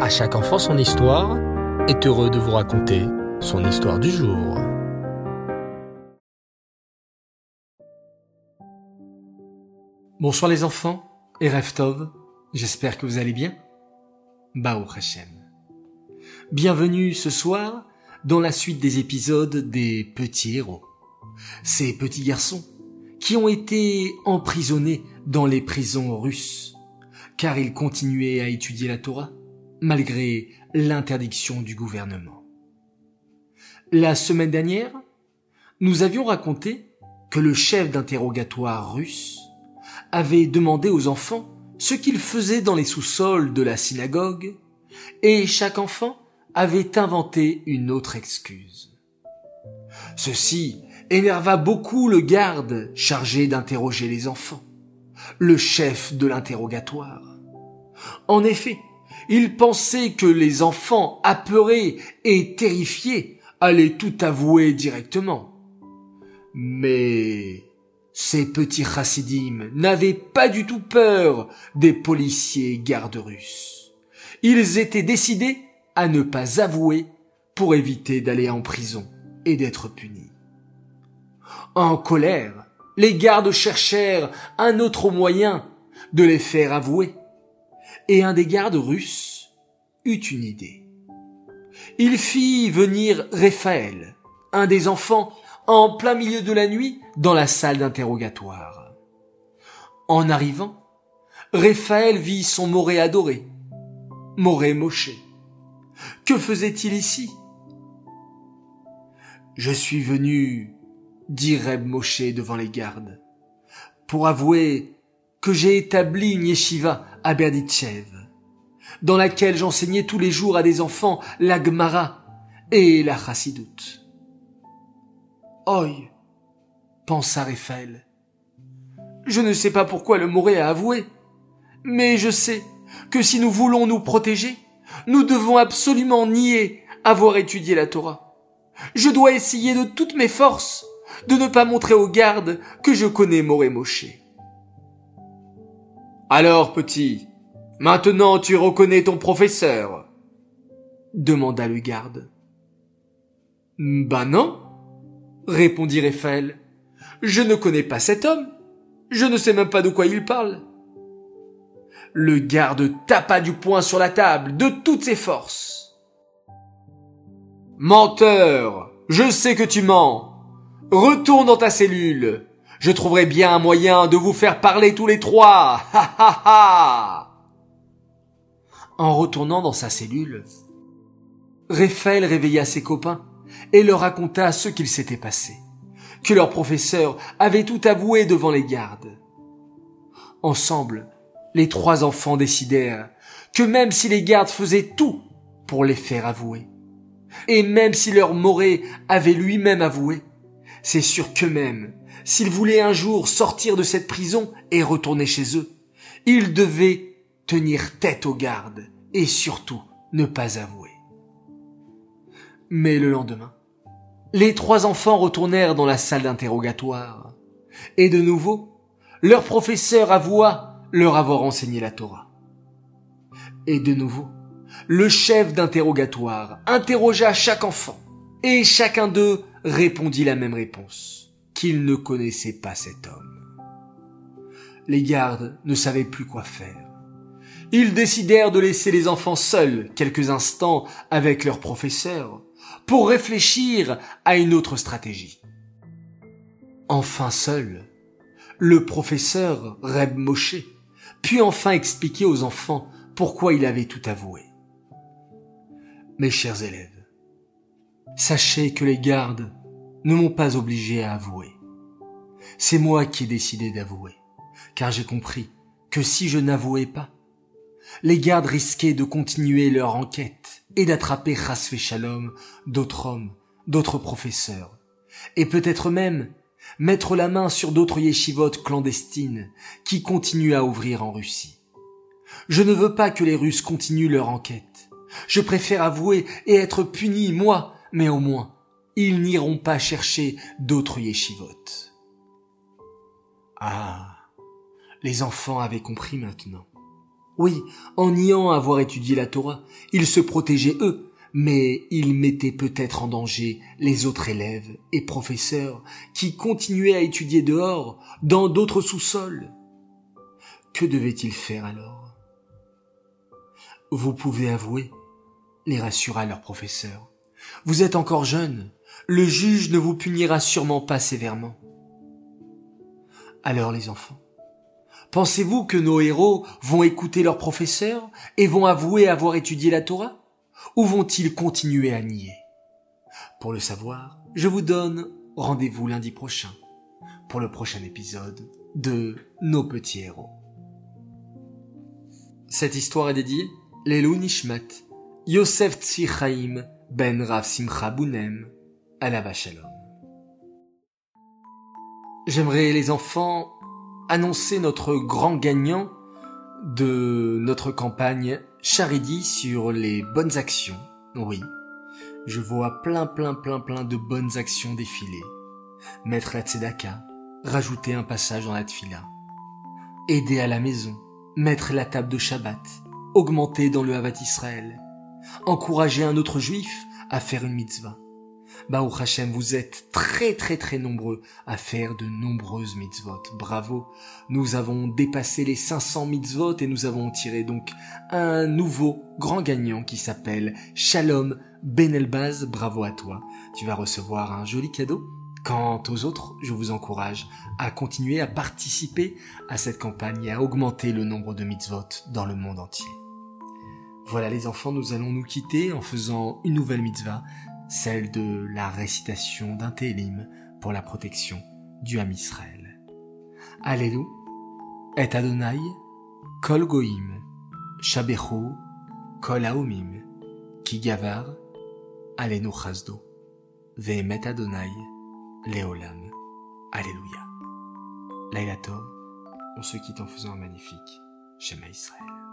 À chaque enfant son histoire est heureux de vous raconter son histoire du jour. Bonsoir les enfants et Reftov, j'espère que vous allez bien. Bao Hashem. Bienvenue ce soir dans la suite des épisodes des petits héros. Ces petits garçons qui ont été emprisonnés dans les prisons russes car ils continuaient à étudier la Torah malgré l'interdiction du gouvernement. La semaine dernière, nous avions raconté que le chef d'interrogatoire russe avait demandé aux enfants ce qu'ils faisaient dans les sous-sols de la synagogue, et chaque enfant avait inventé une autre excuse. Ceci énerva beaucoup le garde chargé d'interroger les enfants, le chef de l'interrogatoire. En effet, il pensait que les enfants apeurés et terrifiés allaient tout avouer directement. Mais ces petits chassidim n'avaient pas du tout peur des policiers gardes russes. Ils étaient décidés à ne pas avouer pour éviter d'aller en prison et d'être punis. En colère, les gardes cherchèrent un autre moyen de les faire avouer. Et un des gardes russes eut une idée. Il fit venir Raphaël, un des enfants en plein milieu de la nuit dans la salle d'interrogatoire. En arrivant, Raphaël vit son Moré adoré, Moré Moshe. Que faisait-il ici? Je suis venu, dit Reb Moshe devant les gardes, pour avouer que j'ai établi une yeshiva à Berditchev, dans laquelle j'enseignais tous les jours à des enfants la Gemara et la Chassidoute. Oi, pensa Raphaël. Je ne sais pas pourquoi le Moré a avoué, mais je sais que si nous voulons nous protéger, nous devons absolument nier avoir étudié la Torah. Je dois essayer de toutes mes forces de ne pas montrer aux gardes que je connais Moré Moshe. Alors, petit, maintenant tu reconnais ton professeur? demanda le garde. Ben non, répondit Raphaël. Je ne connais pas cet homme. Je ne sais même pas de quoi il parle. Le garde tapa du poing sur la table de toutes ses forces. Menteur, je sais que tu mens. Retourne dans ta cellule. Je trouverai bien un moyen de vous faire parler tous les trois. Ha ha. En retournant dans sa cellule, Raphaël réveilla ses copains et leur raconta ce qu'il s'était passé, que leur professeur avait tout avoué devant les gardes. Ensemble, les trois enfants décidèrent que même si les gardes faisaient tout pour les faire avouer, et même si leur Moré avait lui-même avoué, c'est sûr qu'eux-mêmes, s'ils voulaient un jour sortir de cette prison et retourner chez eux, ils devaient tenir tête aux gardes et surtout ne pas avouer. Mais le lendemain, les trois enfants retournèrent dans la salle d'interrogatoire. Et de nouveau, leur professeur avoua leur avoir enseigné la Torah. Et de nouveau, le chef d'interrogatoire interrogea chaque enfant, et chacun d'eux répondit la même réponse, qu'il ne connaissait pas cet homme. Les gardes ne savaient plus quoi faire. Ils décidèrent de laisser les enfants seuls quelques instants avec leur professeur pour réfléchir à une autre stratégie. Enfin seul, le professeur Reb Moshe puis enfin expliquer aux enfants pourquoi il avait tout avoué. Mes chers élèves, sachez que les gardes ne m'ont pas obligé à avouer. C'est moi qui ai décidé d'avouer, car j'ai compris que si je n'avouais pas, les gardes risquaient de continuer leur enquête et d'attraper Rasvé Shalom d'autres hommes, d'autres professeurs, et peut-être même mettre la main sur d'autres yeshivotes clandestines qui continuent à ouvrir en Russie. Je ne veux pas que les Russes continuent leur enquête. Je préfère avouer et être puni, moi, mais au moins, ils n'iront pas chercher d'autres yeshivotes. Ah, les enfants avaient compris maintenant. Oui, en niant avoir étudié la Torah, ils se protégeaient eux, mais ils mettaient peut-être en danger les autres élèves et professeurs qui continuaient à étudier dehors, dans d'autres sous-sols. Que devaient-ils faire alors? Vous pouvez avouer, les rassura leur professeur. Vous êtes encore jeune, le juge ne vous punira sûrement pas sévèrement. Alors les enfants, pensez-vous que nos héros vont écouter leur professeur et vont avouer avoir étudié la Torah? Ou vont-ils continuer à nier? Pour le savoir, je vous donne rendez-vous lundi prochain pour le prochain épisode de Nos petits héros. Cette histoire est dédiée Lelou Nishmat, Yosef Tzvi ben Rav Simcha Bounem, Shalom. J'aimerais, les enfants, annoncer notre grand gagnant de notre campagne Charidi sur les bonnes actions. Oui, je vois plein plein plein plein de bonnes actions défiler. Mettre la tzedaka, rajouter un passage dans la tfila, aider à la maison, mettre la table de Shabbat, augmenter dans le Havat Israël, encourager un autre juif à faire une mitzvah, Baou Hashem, vous êtes très très très nombreux à faire de nombreuses mitzvot. Bravo. Nous avons dépassé les 500 mitzvot et nous avons tiré donc un nouveau grand gagnant qui s'appelle Shalom Benelbaz. Bravo à toi. Tu vas recevoir un joli cadeau. Quant aux autres, je vous encourage à continuer à participer à cette campagne et à augmenter le nombre de mitzvot dans le monde entier. Voilà les enfants, nous allons nous quitter en faisant une nouvelle mitzvah celle de la récitation d'un Télim pour la protection du Ham Israël. Allélu, et Adonai, kol goim, shabechu, kol haomim, ki gavar, alenu chazdo, ve'emet Adonai, leolam. Alléluia. Laila on se quitte en faisant un magnifique Shema Israël.